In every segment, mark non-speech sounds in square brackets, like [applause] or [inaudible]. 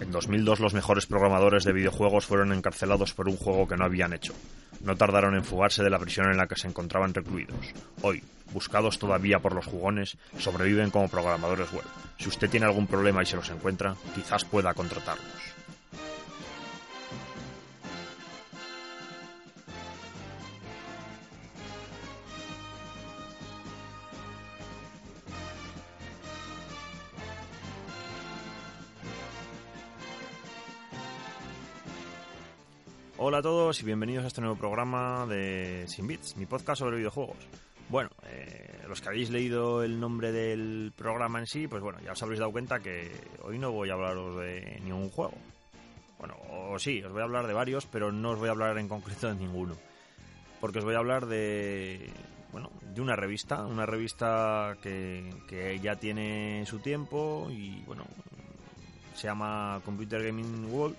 En 2002 los mejores programadores de videojuegos fueron encarcelados por un juego que no habían hecho. No tardaron en fugarse de la prisión en la que se encontraban recluidos. Hoy, buscados todavía por los jugones, sobreviven como programadores web. Si usted tiene algún problema y se los encuentra, quizás pueda contratarlos. Hola a todos y bienvenidos a este nuevo programa de Sin Bits, mi podcast sobre videojuegos. Bueno, eh, los que habéis leído el nombre del programa en sí, pues bueno, ya os habréis dado cuenta que hoy no voy a hablaros de ningún juego. Bueno, o sí, os voy a hablar de varios, pero no os voy a hablar en concreto de ninguno. Porque os voy a hablar de, bueno, de una revista, una revista que, que ya tiene su tiempo y bueno, se llama Computer Gaming World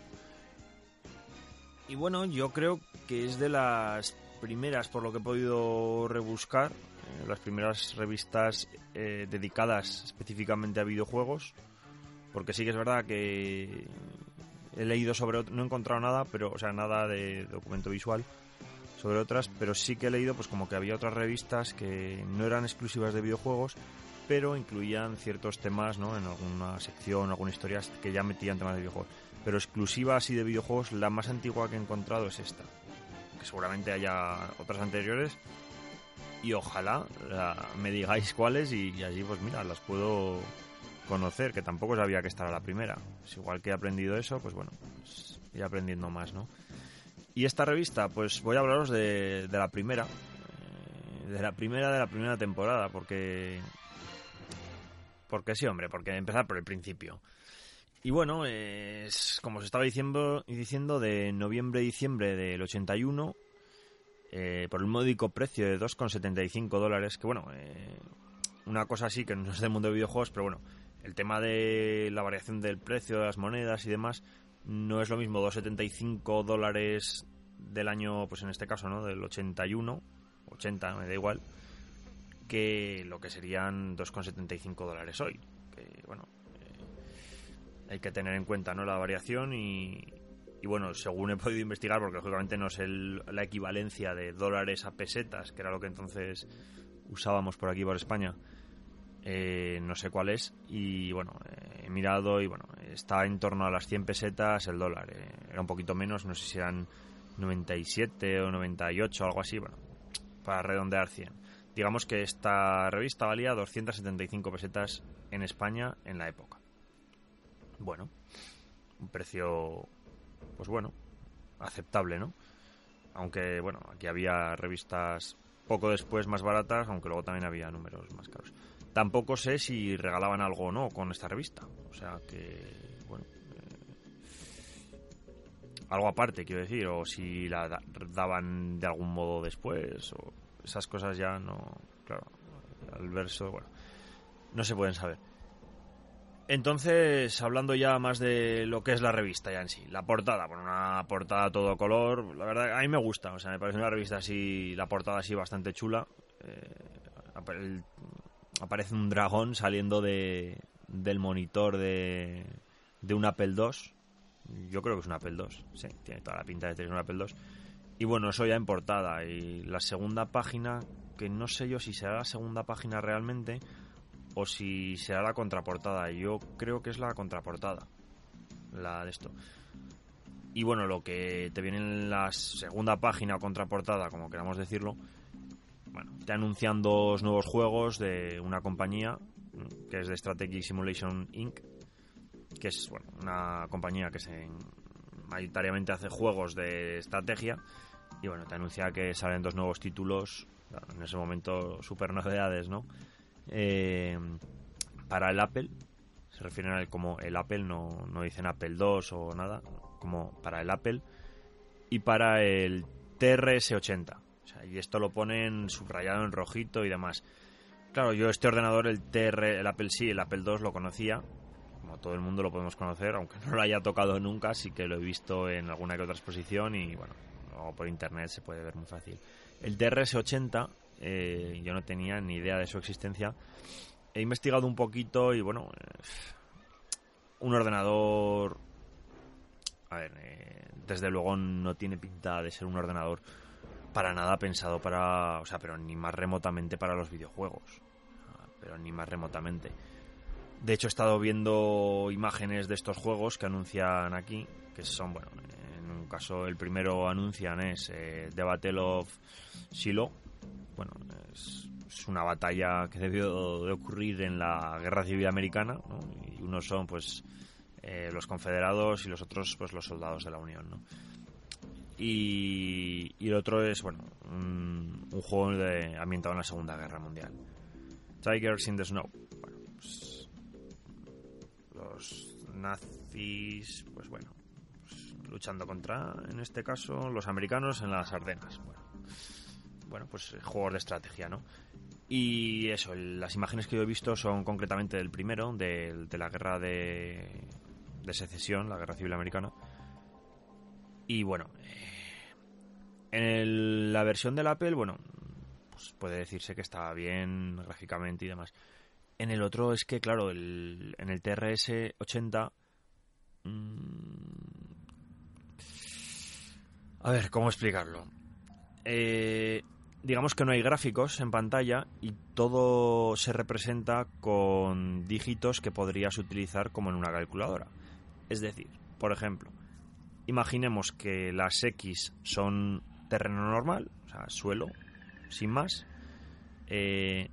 y bueno, yo creo que es de las primeras, por lo que he podido rebuscar, eh, las primeras revistas eh, dedicadas específicamente a videojuegos. Porque sí que es verdad que he leído sobre no he encontrado nada, pero o sea, nada de documento visual sobre otras, pero sí que he leído pues como que había otras revistas que no eran exclusivas de videojuegos, pero incluían ciertos temas, ¿no? En alguna sección, alguna historia que ya metían temas de videojuegos pero exclusiva así de videojuegos, la más antigua que he encontrado es esta. Que seguramente haya otras anteriores. Y ojalá me digáis cuáles y, allí pues mira, las puedo conocer, que tampoco sabía que esta era la primera. Es igual que he aprendido eso, pues bueno, pues, iré aprendiendo más, ¿no? Y esta revista, pues voy a hablaros de, de la primera. Eh, de la primera de la primera temporada, porque... Porque sí, hombre, porque empezar por el principio. Y bueno, es, como os estaba diciendo, diciendo de noviembre-diciembre del 81, eh, por el módico precio de 2,75 dólares, que bueno, eh, una cosa así que no es del mundo de videojuegos, pero bueno, el tema de la variación del precio de las monedas y demás, no es lo mismo 2,75 dólares del año, pues en este caso, ¿no? Del 81, 80, me da igual, que lo que serían 2,75 dólares hoy. Que bueno, hay que tener en cuenta no la variación y, bueno, según he podido investigar, porque lógicamente no es la equivalencia de dólares a pesetas, que era lo que entonces usábamos por aquí, por España, eh, no sé cuál es, y bueno, eh, he mirado y bueno, está en torno a las 100 pesetas el dólar, eh, era un poquito menos, no sé si eran 97 o 98, algo así, bueno, para redondear 100. Digamos que esta revista valía 275 pesetas en España en la época bueno, un precio, pues bueno, aceptable, ¿no? Aunque, bueno, aquí había revistas poco después más baratas, aunque luego también había números más caros. Tampoco sé si regalaban algo o no con esta revista. O sea que, bueno, eh, algo aparte, quiero decir, o si la daban de algún modo después, o esas cosas ya no, claro, al verso, bueno, no se pueden saber. Entonces, hablando ya más de lo que es la revista ya en sí, la portada, bueno, una portada todo color, la verdad a mí me gusta, o sea, me parece una revista así, la portada así bastante chula. Eh, aparece un dragón saliendo de, del monitor de, de un Apple II. Yo creo que es un Apple II, sí, tiene toda la pinta de tener un Apple II. Y bueno, eso ya en portada. Y la segunda página, que no sé yo si será la segunda página realmente, o si será la contraportada. Yo creo que es la contraportada, la de esto. Y bueno, lo que te viene en la segunda página o contraportada, como queramos decirlo, bueno, te anuncian dos nuevos juegos de una compañía que es de Strategic Simulation Inc., que es bueno, una compañía que se mayoritariamente hace juegos de estrategia. Y bueno, te anuncia que salen dos nuevos títulos, en ese momento super novedades, ¿no? Eh, para el Apple. se refieren a él como el Apple, no, no dicen Apple 2 o nada, como para el Apple. Y para el TRS-80. y esto lo ponen subrayado en rojito y demás. Claro, yo este ordenador, el TR, el Apple sí, el Apple 2 lo conocía, como todo el mundo lo podemos conocer, aunque no lo haya tocado nunca, sí que lo he visto en alguna que otra exposición y bueno, por internet se puede ver muy fácil. El TRS-80, eh, yo no tenía ni idea de su existencia. He investigado un poquito y bueno, eh, un ordenador... A ver, eh, desde luego no tiene pinta de ser un ordenador para nada pensado para... O sea, pero ni más remotamente para los videojuegos. Pero ni más remotamente. De hecho, he estado viendo imágenes de estos juegos que anuncian aquí, que son, bueno, en un caso el primero anuncian es eh, The Battle of Shiloh. Bueno, es, una batalla que debió de ocurrir en la Guerra Civil Americana, Y unos son, pues, eh, los confederados y los otros, pues, los soldados de la Unión, ¿no? Y, el otro es, bueno, un, juego de, ambientado en la Segunda Guerra Mundial. Tigers in the Snow los nazis, pues bueno, pues luchando contra, en este caso, los americanos en las Ardenas. Bueno, bueno pues eh, juegos de estrategia, ¿no? Y eso, las imágenes que yo he visto son concretamente del primero, de, la guerra de, de, secesión, la guerra civil americana. Y bueno, eh, en la versión del Apple, bueno, pues puede decirse que está bien gráficamente y demás. En el otro es que, claro, el, en el TRS 80... Mm, a ver, ¿cómo explicarlo? Eh, digamos que no hay gráficos en pantalla y todo se representa con dígitos que podrías utilizar como en una calculadora. Es decir, por ejemplo, imaginemos que las X son terreno normal, o sea, suelo, sin más. Eh,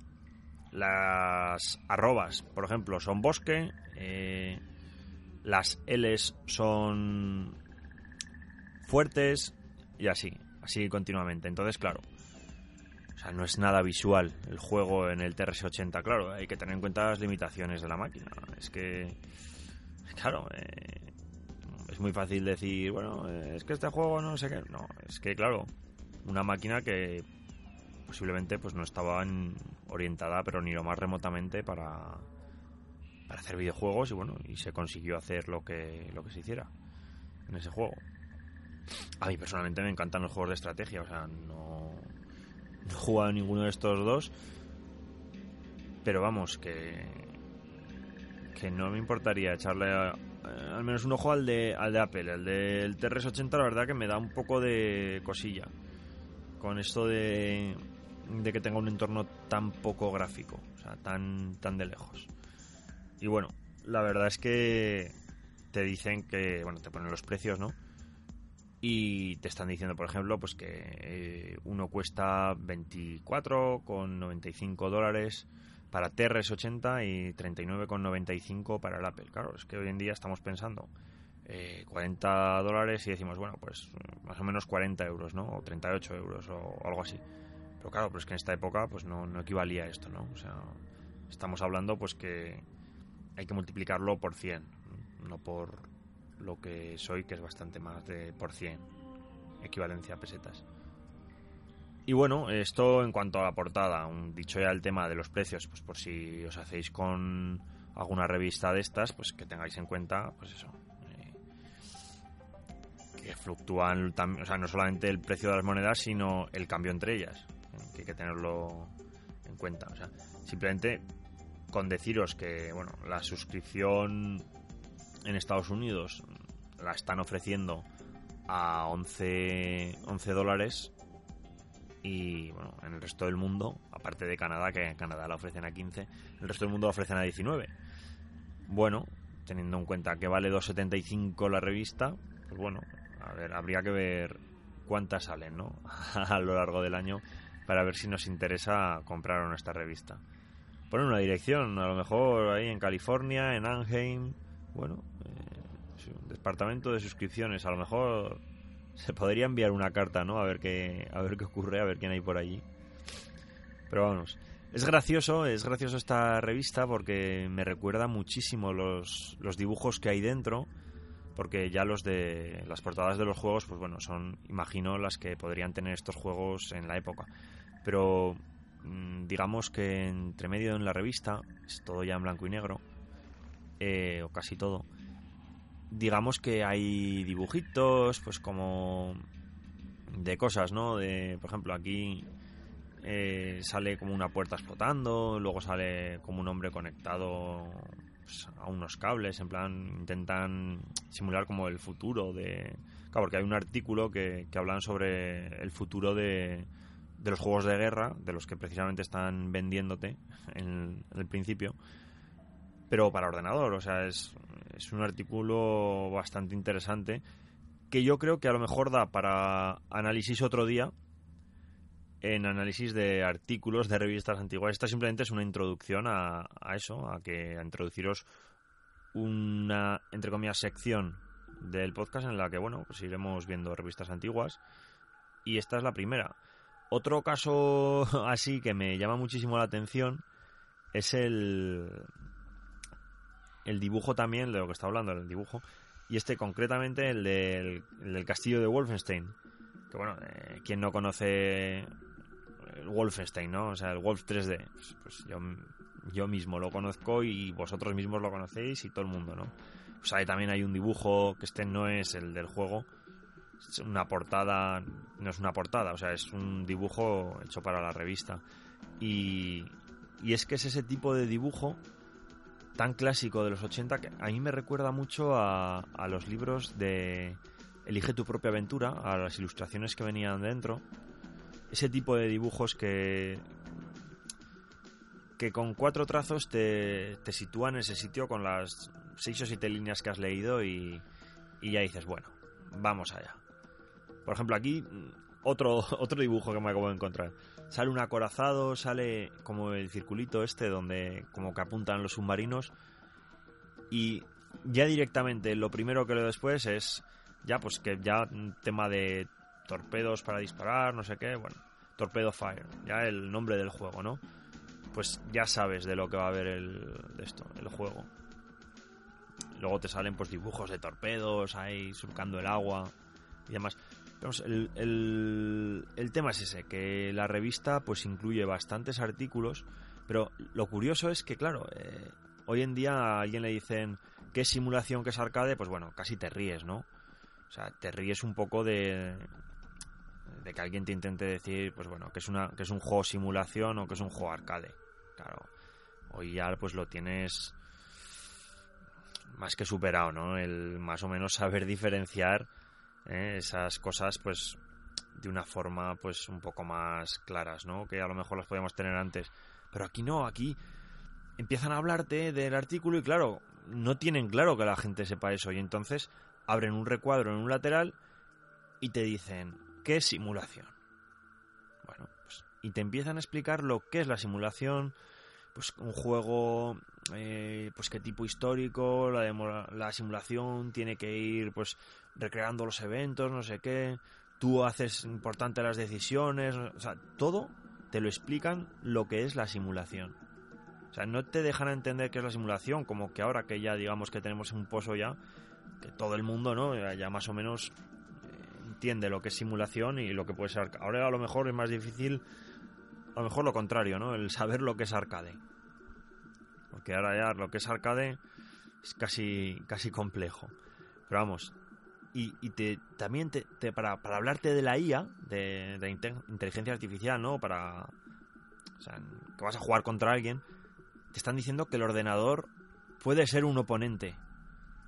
las arrobas, por ejemplo, son bosque. Eh, las Ls son fuertes y así, así continuamente. Entonces, claro, o sea, no es nada visual el juego en el TRS-80, claro, hay que tener en cuenta las limitaciones de la máquina. Es que, claro, eh, es muy fácil decir, bueno, es que este juego no sé qué. No, es que, claro, una máquina que posiblemente pues no estaba orientada, pero ni lo más remotamente para, para hacer videojuegos y bueno, y se consiguió hacer lo que, lo que se hiciera en ese juego. A mí personalmente me encantan los juegos de estrategia, o sea, no, no he jugado ninguno de estos dos, pero vamos, que, que no me importaría echarle al menos un ojo al de, al de Apple, el del TRS-80 la verdad que me da un poco de cosilla con esto de de que tenga un entorno tan poco gráfico, o sea, tan, tan de lejos. Y bueno, la verdad es que te dicen que, bueno, te ponen los precios, ¿no? Y te están diciendo, por ejemplo, pues que eh, uno cuesta 24,95 dólares para TRS-80 y 39,95 para el Apple. Claro, es que hoy en día estamos pensando 40 eh, dólares y decimos, bueno, pues más o menos 40 euros, ¿no? O 38 euros o algo así. Pero claro, pues que en esta época pues no, no equivalía a esto, ¿no? O sea, estamos hablando pues que hay que multiplicarlo por 100, no por lo que soy, que es bastante más de por 100, equivalencia a pesetas. Y bueno, esto en cuanto a la portada, dicho ya el tema de los precios, pues por si os hacéis con alguna revista de estas, pues que tengáis en cuenta, pues eso, eh, que fluctúan, o sea, no solamente el precio de las monedas, sino el cambio entre ellas que hay que tenerlo en cuenta. O sea, simplemente con deciros que bueno, la suscripción en Estados Unidos la están ofreciendo a 11, 11 dólares y bueno, en el resto del mundo, aparte de Canadá, que en Canadá la ofrecen a 15, el resto del mundo la ofrecen a 19. Bueno, teniendo en cuenta que vale 2,75 la revista, pues bueno, a ver, habría que ver cuántas salen, ¿no? [laughs] a lo largo del año para ver si nos interesa comprar esta revista. Poner una dirección, a lo mejor ahí en California, en Anaheim, bueno, eh, departamento de suscripciones, a lo mejor se podría enviar una carta, ¿no? A ver qué, a ver qué ocurre, a ver quién hay por allí. Pero vamos, Es gracioso, es gracioso esta revista porque me recuerda muchísimo los, los dibujos que hay dentro porque ya los de las portadas de los juegos, pues bueno, son, imagino, las que podrían tener estos juegos en la época. Pero mm, digamos que entre medio en la revista, es todo ya en blanco y negro, eh, o casi todo, digamos que hay dibujitos, pues como de cosas, ¿no? De, por ejemplo, aquí eh, sale como una puerta explotando, luego sale como un hombre conectado pues, a unos cables, en plan, intentan simular como el futuro de... Claro, porque hay un artículo que, que hablan sobre el futuro de, de los juegos de guerra, de los que precisamente están vendiéndote en, el principio, pero para ordenador, o sea, es, es un artículo bastante interesante que yo creo que a lo mejor da para análisis otro día, en análisis de artículos de revistas antiguas. Esta simplemente es una introducción a, eso, a que a introduciros una, entre comillas, sección del podcast en la que, bueno, pues iremos viendo revistas antiguas. Y esta es la primera. Otro caso [laughs] así que me llama muchísimo la atención es el, el dibujo también, de lo que está hablando, el dibujo. Y este concretamente, el del, castillo de Wolfenstein. Que bueno, eh, quien no conoce el Wolfenstein, ¿no? O sea, el Wolf 3D. Pues, pues, yo, yo mismo lo conozco y vosotros mismos lo conocéis y todo el mundo, ¿no? Pues ahí también hay un dibujo que este no es el del juego. Es una portada, no es una portada, o sea, es un dibujo hecho para la revista. Y, y es que es ese tipo de dibujo tan clásico de los 80 que a mí me recuerda mucho a, a los libros de Elige tu propia aventura, a las ilustraciones que venían dentro ese tipo de dibujos que que con cuatro trazos te, te sitúan en ese sitio con las seis o siete líneas que has leído y, y ya dices, bueno, vamos allá. Por ejemplo, aquí otro, [laughs] otro dibujo que me acabo de encontrar. Sale un acorazado, sale como el circulito este donde como que apuntan los submarinos y ya directamente lo primero que leo después es ya pues que ya tema de torpedos para disparar, no sé qué, bueno, Torpedo Fire, ya el nombre del juego, ¿no? Pues ya sabes de lo que va a haber el, esto, el juego. Luego te salen pues dibujos de torpedos ahí surcando el agua y demás. El, el, tema es ese, que la revista pues incluye bastantes artículos, pero lo curioso es que, claro, eh, hoy en día a alguien le dicen qué simulación, qué es arcade, pues bueno, casi te ríes, ¿no? O sea, te ríes un poco de, de que alguien te intente decir, pues bueno, que es, una, que es un juego simulación o que es un juego arcade. Claro, hoy ya pues lo tienes más que superado, ¿no? El más o menos saber diferenciar ¿eh? esas cosas, pues de una forma pues un poco más claras, ¿no? Que a lo mejor las podíamos tener antes. Pero aquí no, aquí empiezan a hablarte del artículo y claro, no tienen claro que la gente sepa eso y entonces abren un recuadro en un lateral y te dicen, ¿Qué es simulación? Bueno, pues, y te empiezan a explicar lo que es la simulación, pues un juego, eh, pues qué tipo histórico, la, la simulación tiene que ir, pues recreando los eventos, no sé qué, tú haces importante las decisiones, o sea, todo te lo explican lo que es la simulación. O sea, no te dejan entender qué es la simulación, como que ahora que ya digamos que tenemos un pozo ya, que todo el mundo, ¿no? Ya más o menos entiende lo que es simulación y lo que puede ser Ahora a lo mejor es más difícil, a lo mejor lo contrario, ¿no? El saber lo que es arcade. Porque ahora ya lo que es arcade es casi, casi complejo. Pero vamos, y, te, también te, para, para, hablarte de la IA, de, inteligencia artificial, ¿no? Para. Que vas a jugar contra alguien, te están diciendo que el ordenador puede ser un oponente.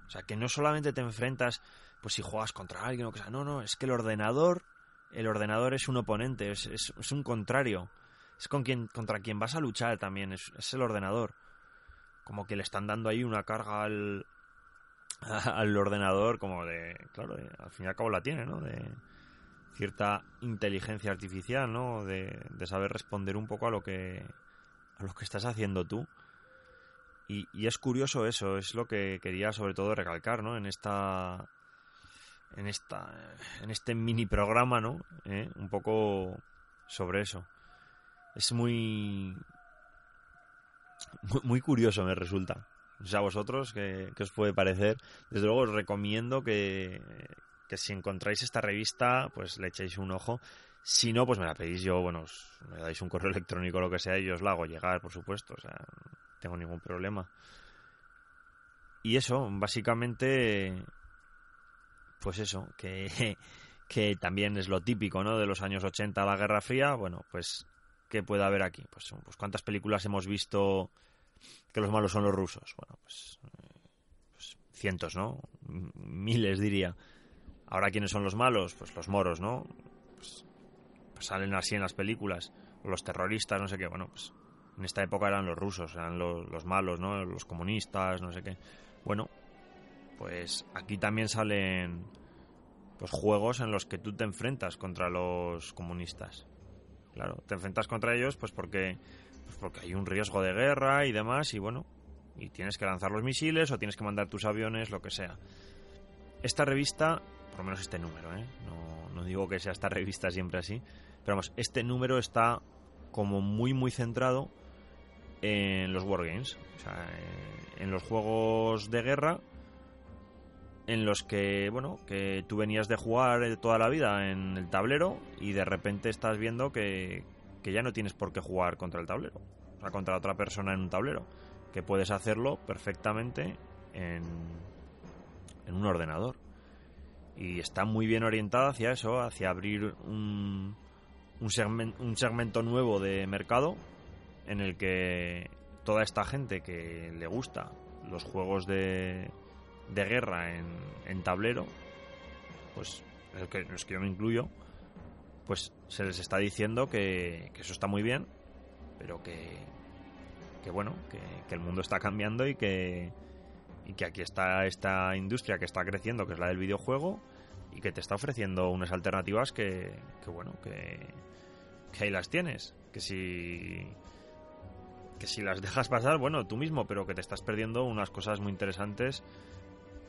O sea, que no solamente te enfrentas pues si juegas contra alguien o que. No, no, es que el ordenador, el ordenador es un oponente, es, un contrario. Es con quien, contra quien vas a luchar también, es, el ordenador. Como que le están dando ahí una carga al, [laughs] al ordenador, como de, claro, al fin y al cabo la tiene, ¿no? De cierta inteligencia artificial, ¿no? De, de saber responder un poco a lo que, a lo que estás haciendo tú. Y, y, es curioso eso, es lo que quería sobre todo recalcar, ¿no? En esta en esta en este mini programa no ¿Eh? un poco sobre eso es muy muy, curioso me resulta. O sea, vosotros, ¿qué, os puede parecer? Desde luego os recomiendo que, que si encontráis esta revista, pues le echéis un ojo. Si no, pues me la pedís yo, bueno, me dais un correo [laughs] electrónico o lo que sea y yo os la hago llegar, por supuesto. O sea, no tengo ningún problema. Y eso, básicamente, pues eso, que, [laughs] que también es lo típico, ¿no? De los años 80, la Guerra Fría, bueno, pues, ¿qué puede haber aquí? Pues, pues ¿cuántas películas hemos visto que los malos son los rusos? Bueno, pues, pues cientos, ¿no? Miles, diría. Ahora, ¿quiénes son los malos? Pues los moros, ¿no? Pues, pues salen así en las películas. Los terroristas, no sé qué. Bueno, pues en esta época eran los rusos, eran los, los malos, ¿no? Los comunistas, no sé qué. Bueno, pues aquí también salen pues juegos en los que tú te enfrentas contra los comunistas. Claro, te enfrentas contra ellos pues porque pues porque hay un riesgo de guerra y demás y bueno, y tienes que lanzar los misiles o tienes que mandar tus aviones, lo que sea. Esta revista, por lo menos este número, ¿eh? no, no digo que sea esta revista siempre así, pero vamos, este número está como muy muy centrado en los wargames, o sea, en los juegos de guerra en los que, bueno, que tú venías de jugar toda la vida en el tablero y de repente estás viendo que, que ya no tienes por qué jugar contra el tablero, o sea, contra otra persona en un tablero, que puedes hacerlo perfectamente en, en un ordenador. Y está muy bien orientada hacia eso, hacia abrir un, un, un segmento nuevo de mercado en el que toda esta gente que le gusta los juegos de, de guerra en, tablero, pues el que, los que yo me incluyo, pues se les está diciendo que, eso está muy bien, pero que, que bueno, que, que, el mundo está cambiando y que, y que aquí está esta industria que está creciendo, que es la del videojuego, y que te está ofreciendo unas alternativas que, que bueno, que, que ahí las tienes. Que si que si las dejas pasar, bueno, tú mismo, pero que te estás perdiendo unas cosas muy interesantes,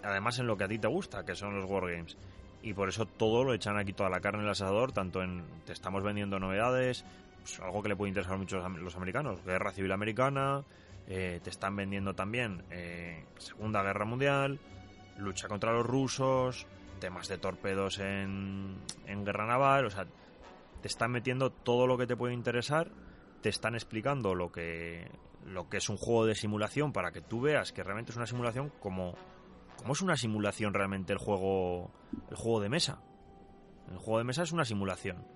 además en lo que a ti te gusta, que son los wargames. Y por eso todo lo echan aquí, toda la carne en el asador, tanto en te estamos vendiendo novedades, pues algo que le puede interesar mucho a los americanos, guerra civil americana, eh, te están vendiendo también eh, Segunda Guerra Mundial, lucha contra los rusos, temas de torpedos en, en guerra naval, o sea, te están metiendo todo lo que te puede interesar te están explicando lo que, lo que es un juego de simulación para que tú veas que realmente es una simulación como, como es una simulación realmente el juego, el juego de mesa. El juego de mesa es una simulación.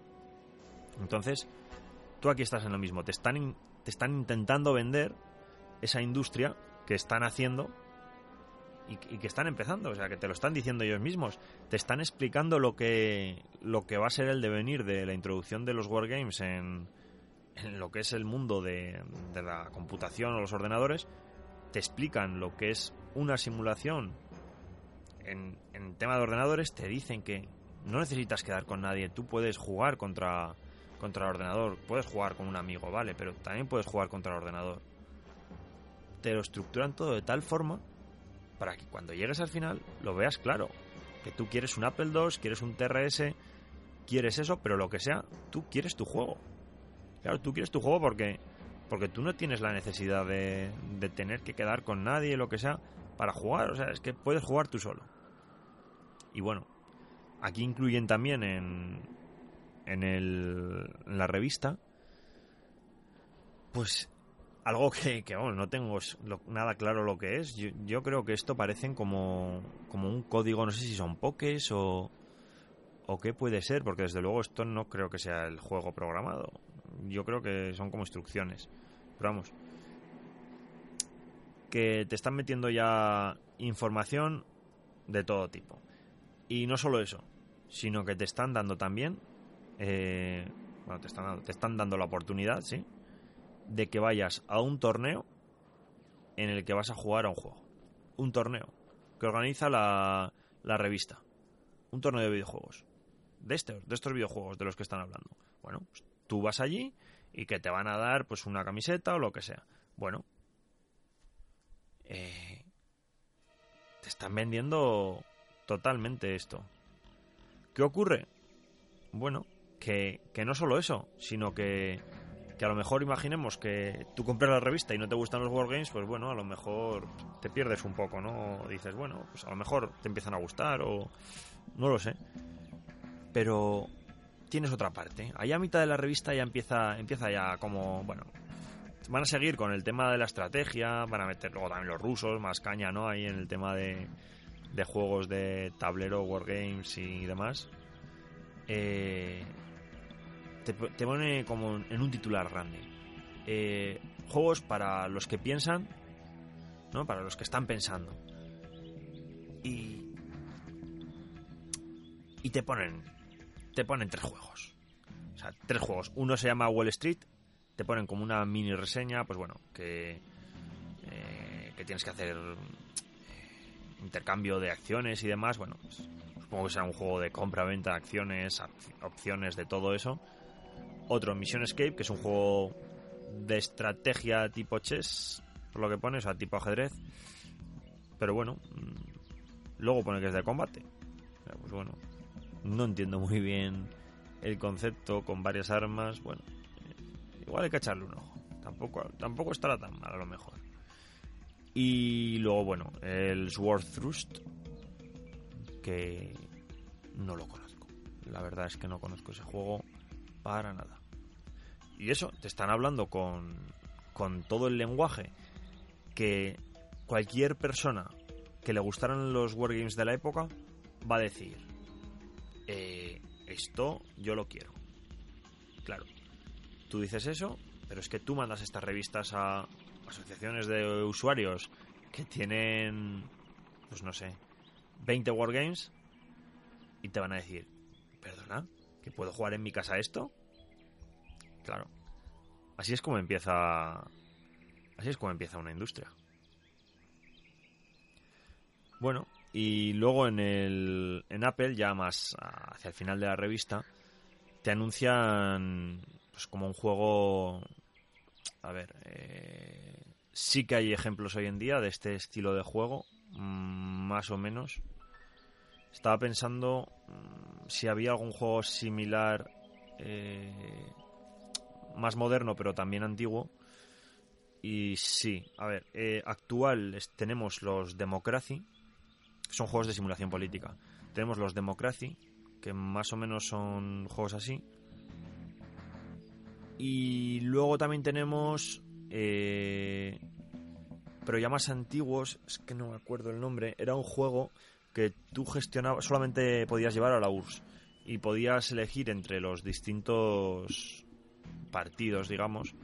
Entonces, tú aquí estás en lo mismo. Te están, te están intentando vender esa industria que están haciendo y, y, que están empezando. O sea, que te lo están diciendo ellos mismos. Te están explicando lo que, lo que va a ser el devenir de la introducción de los wargames en, en lo que es el mundo de, la computación o los ordenadores, te explican lo que es una simulación en, tema de ordenadores, te dicen que no necesitas quedar con nadie, tú puedes jugar contra, contra el ordenador, puedes jugar con un amigo, vale, pero también puedes jugar contra el ordenador. Te lo estructuran todo de tal forma para que cuando llegues al final lo veas claro. Que tú quieres un Apple II, quieres un TRS, quieres eso, pero lo que sea, tú quieres tu juego. Claro, tú quieres tu juego porque, porque tú no tienes la necesidad de, de tener que quedar con nadie, lo que sea, para jugar. O sea, es que puedes jugar tú solo. Y bueno, aquí incluyen también en, en, el, en la revista, pues algo que, que no tengo nada claro lo que es. Yo, yo, creo que esto parecen como, como un código, no sé si son pokés o, o qué puede ser, porque desde luego esto no creo que sea el juego programado yo creo que son como instrucciones. Pero vamos, que te están metiendo ya información de todo tipo. Y no solo eso, sino que te están dando también, eh, bueno, te están, dando, te están dando la oportunidad, ¿sí? De que vayas a un torneo en el que vas a jugar a un juego. Un torneo que organiza la, la revista. Un torneo de videojuegos. De estos, de estos videojuegos de los que están hablando. Bueno, pues tú vas allí y que te van a dar pues una camiseta o lo que sea. Bueno, eh, te están vendiendo totalmente esto. ¿Qué ocurre? Bueno, que, que no solo eso, sino que, que a lo mejor imaginemos que tú compras la revista y no te gustan los Wargames, pues bueno, a lo mejor te pierdes un poco, ¿no? dices, bueno, pues a lo mejor te empiezan a gustar o no lo sé. Pero tienes otra parte. Allá a mitad de la revista ya empieza, empieza ya como, bueno, van a seguir con el tema de la estrategia, van a meter luego también los rusos, más caña, ¿no? Ahí en el tema de, de juegos de tablero, wargames y demás. Eh, te, pone como en un titular grande. Eh, juegos para los que piensan, ¿no? Para los que están pensando. Y. Y te ponen. Te ponen tres juegos. O sea, tres juegos. Uno se llama Wall Street. Te ponen como una mini reseña, pues bueno, que. Eh, que tienes que hacer intercambio de acciones y demás. Bueno, pues, supongo que será un juego de compra-venta acciones, opciones, de todo eso. Otro, Mission Escape, que es un juego de estrategia tipo chess, por lo que pone, o sea, tipo ajedrez. Pero bueno, mm, luego pone que es de combate. Pues bueno, no entiendo muy bien el concepto con varias armas. Bueno, eh, igual hay que echarle un ojo. Tampoco, tampoco estará tan mal a lo mejor. Y luego, bueno, el Sword Thrust, que no lo conozco. La verdad es que no conozco ese juego para nada. Y eso, te están hablando con, con todo el lenguaje que cualquier persona que le gustaran los wargames de la época va a decir, eh, esto yo lo quiero. Claro, tú dices eso, pero es que tú mandas estas revistas a asociaciones de usuarios que tienen, pues no sé, 20 wargames y te van a decir, perdona, ¿que puedo jugar en mi casa esto? Claro. Así es como empieza. Así es como empieza una industria. Bueno, y luego en el. en Apple, ya más hacia el final de la revista, te anuncian como un juego. A ver. Eh, sí que hay ejemplos hoy en día de este estilo de juego. Mm, más o menos. Estaba pensando mm, si había algún juego similar eh, más moderno pero también antiguo. Y sí, a ver, eh, actual tenemos los Democracy, son juegos de simulación política. Tenemos los Democracy, que más o menos son juegos así. Y luego también tenemos, eh, pero ya más antiguos, es que no me acuerdo el nombre, era un juego que tú gestionabas, solamente podías llevar a la URSS y podías elegir entre los distintos partidos, digamos,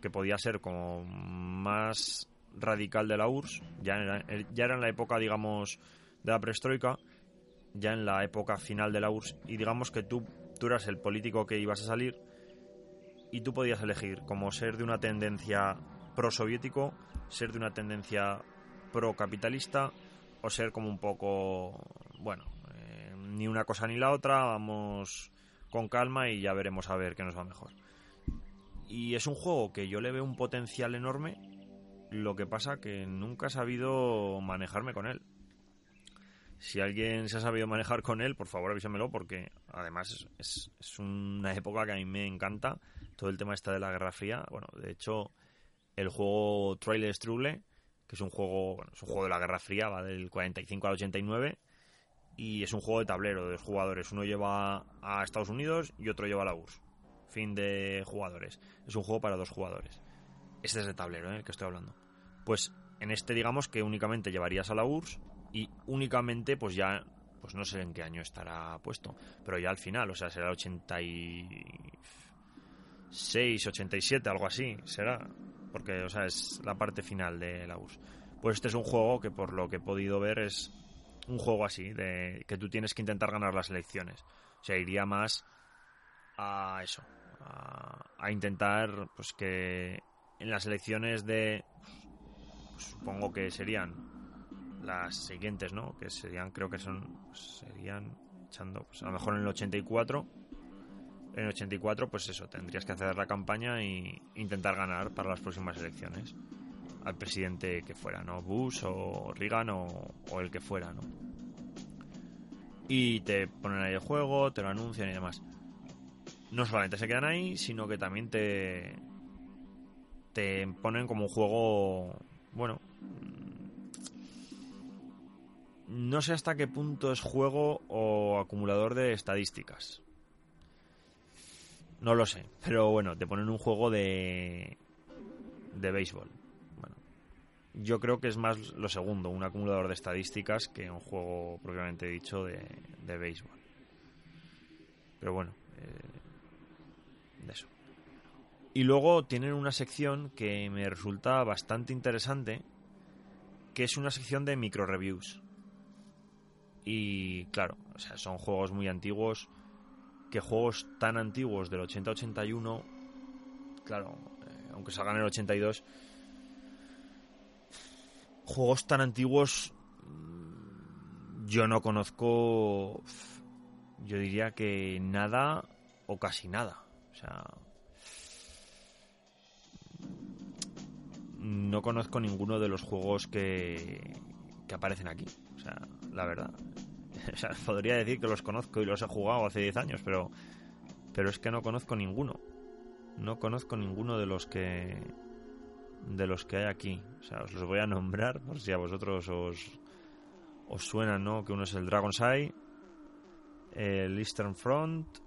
que podía ser como más radical de la URSS, ya era, ya era en la época, digamos, de la preestroika, ya en la época final de la URSS, y digamos que tú, tú eras el político que ibas a salir y tú podías elegir como ser de una tendencia pro-soviético, ser de una tendencia pro-capitalista o ser como un poco, bueno, eh, ni una cosa ni la otra, vamos con calma y ya veremos a ver qué nos va mejor. Y es un juego que yo le veo un potencial enorme, lo que pasa que nunca he sabido manejarme con él. Si alguien se ha sabido manejar con él, por favor avísamelo porque además es, una época que a mí me encanta, todo el tema está de la Guerra Fría. Bueno, de hecho, el juego Trailer Struggle, que es un juego, bueno, es un juego de la Guerra Fría, va del 45 al 89 y es un juego de tablero de dos jugadores. Uno lleva a Estados Unidos y otro lleva a la URSS fin de jugadores. Es un juego para dos jugadores. Este es de tablero, ¿eh? el que estoy hablando. Pues en este digamos que únicamente llevarías a la URSS y únicamente pues ya pues no sé en qué año estará puesto, pero ya al final, o sea, será el 86, 87, algo así, será, porque o sea, es la parte final de la URSS. Pues este es un juego que por lo que he podido ver es un juego así, de que tú tienes que intentar ganar las elecciones. O sea, iría más a eso, a, intentar pues que en las elecciones de pues, supongo que serían las siguientes, ¿no? Que serían, creo que son, pues, serían echando, pues a lo mejor en el 84, en el 84, pues eso, tendrías que hacer la campaña e intentar ganar para las próximas elecciones al presidente que fuera, ¿no? Bush o Reagan o, o el que fuera, ¿no? Y te ponen ahí el juego, te lo anuncian y demás. no solamente se quedan ahí, sino que también te, te ponen como un juego, bueno, no sé hasta qué punto es juego o acumulador de estadísticas. No lo sé, pero bueno, te ponen un juego de de béisbol. Bueno, yo creo que es más lo segundo, un acumulador de estadísticas que un juego propiamente dicho de, de béisbol. Pero bueno, eh, de eso. Y luego tienen una sección que me resulta bastante interesante, que es una sección de micro reviews. Y claro, o sea, son juegos muy antiguos, que juegos tan antiguos del 80-81, claro, eh, aunque salgan en el 82, juegos tan antiguos mm, yo no conozco, yo diría que nada o casi nada. O sea, no conozco ninguno de los juegos que, que aparecen aquí. O sea, la verdad. [laughs] Podría decir que los conozco y los he jugado hace 10 años, pero, pero es que no conozco ninguno. No conozco ninguno de los que de los que hay aquí. O sea, os los voy a nombrar por si a vosotros os, os suena, ¿no? Que uno es el Dragon's Eye, el Eastern Front,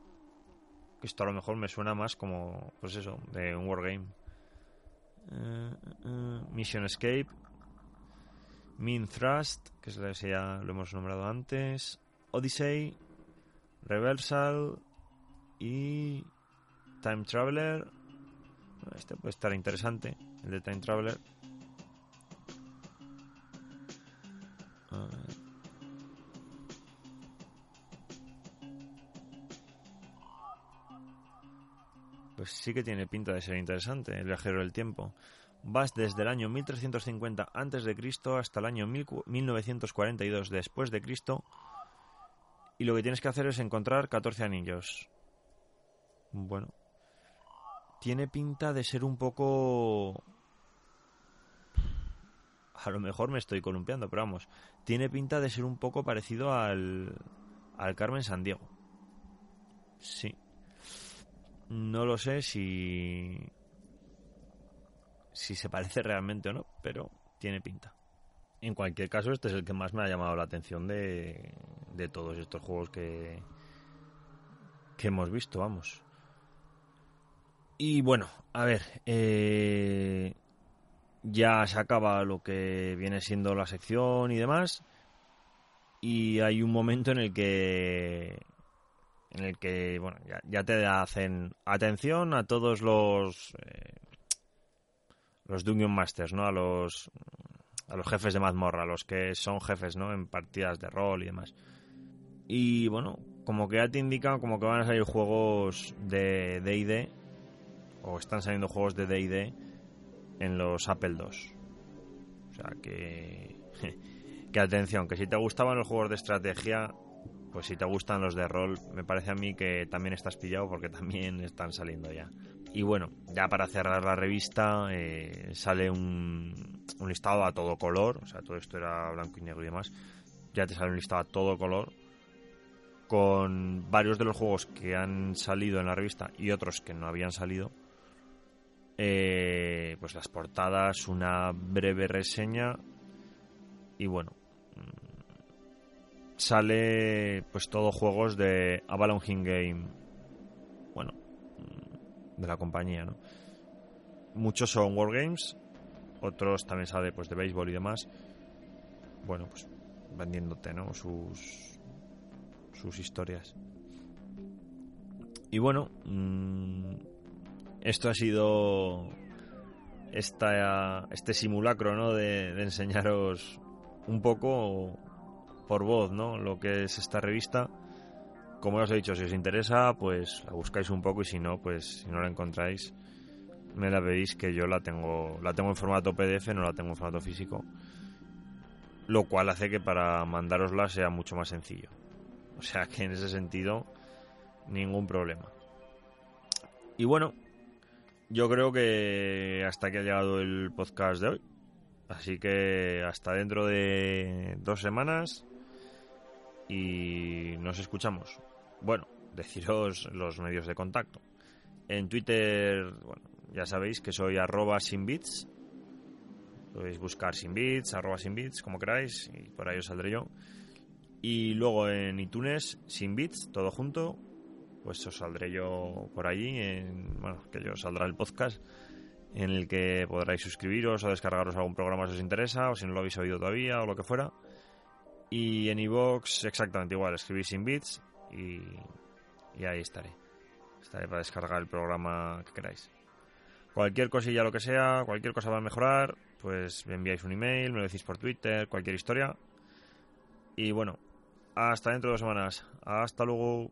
que esto a lo mejor me suena más como, pues eso, de un wargame. Uh, uh, Mission Escape, Mean Thrust, que es la que ya lo hemos nombrado antes, Odyssey, Reversal y Time Traveler. Este puede estar interesante, el de Time Traveler. Pues sí que tiene pinta de ser interesante, el viajero del tiempo. Vas desde el año 1350 a.C. hasta el año 1942 después de Cristo y lo que tienes que hacer es encontrar 14 anillos. Bueno, tiene pinta de ser un poco... A lo mejor me estoy columpiando, pero vamos, tiene pinta de ser un poco parecido al, al Carmen San Diego. Sí. No lo sé si si se parece realmente o no, pero tiene pinta. En cualquier caso, este es el que más me ha llamado la atención de, de todos estos juegos que, que hemos visto, vamos. Y bueno, a ver, eh, ya se acaba lo que viene siendo la sección y demás. Y hay un momento en el que en el que bueno ya, te hacen atención a todos los eh, los Dungeon Masters, ¿no? A los a los jefes de mazmorra, los que son jefes, ¿no? En partidas de rol y demás. Y bueno, como que ya te indican como que van a salir juegos de D&D o están saliendo juegos de D&D en los Apple II. O sea que [laughs] que atención, que si te gustaban los juegos de estrategia, pues si te gustan los de rol, me parece a mí que también estás pillado porque también están saliendo ya. Y bueno, ya para cerrar la revista eh, sale un, un, listado a todo color, o sea, todo esto era blanco y negro y demás. Ya te sale un listado a todo color con varios de los juegos que han salido en la revista y otros que no habían salido. Eh, pues las portadas, una breve reseña y bueno, mm, sale pues todo juegos de Avalon Hill Game. De la compañía, ¿no? Muchos son Wargames, otros también sale pues de béisbol y demás. Bueno, pues vendiéndote, ¿no? Sus sus historias. Y bueno, mmm, esto ha sido esta, este simulacro, ¿no? De enseñaros un poco por voz, ¿no? Lo que es esta revista como os he dicho, si os interesa, pues la buscáis un poco y si no, pues si no la encontráis, me la veis que yo la tengo, la tengo en formato PDF, no la tengo en formato físico, lo cual hace que para mandárosla sea mucho más sencillo. O sea que en ese sentido, ningún problema. Y bueno, yo creo que hasta aquí ha llegado el podcast de hoy. Así que hasta dentro de dos semanas y nos escuchamos. Bueno, deciros los medios de contacto. En Twitter, bueno, ya sabéis que soy arroba sin bits. Podéis buscar sin bits, arroba sin bits, como queráis, y por ahí os saldré yo. Y luego en iTunes, sin bits, todo junto, pues os saldré yo por allí, en, bueno, que yo saldrá el podcast en el que podréis suscribiros o descargaros algún programa si os interesa, o si no lo habéis oído todavía, o lo que fuera. Y en iVoox exactamente igual, escribís sin bits y, ahí estaré. Estaré para descargar el programa que queráis. Cualquier cosilla, lo que sea, cualquier cosa va a mejorar, pues me enviáis un email, me lo decís por Twitter, cualquier historia. Y bueno, hasta dentro de dos semanas. Hasta luego.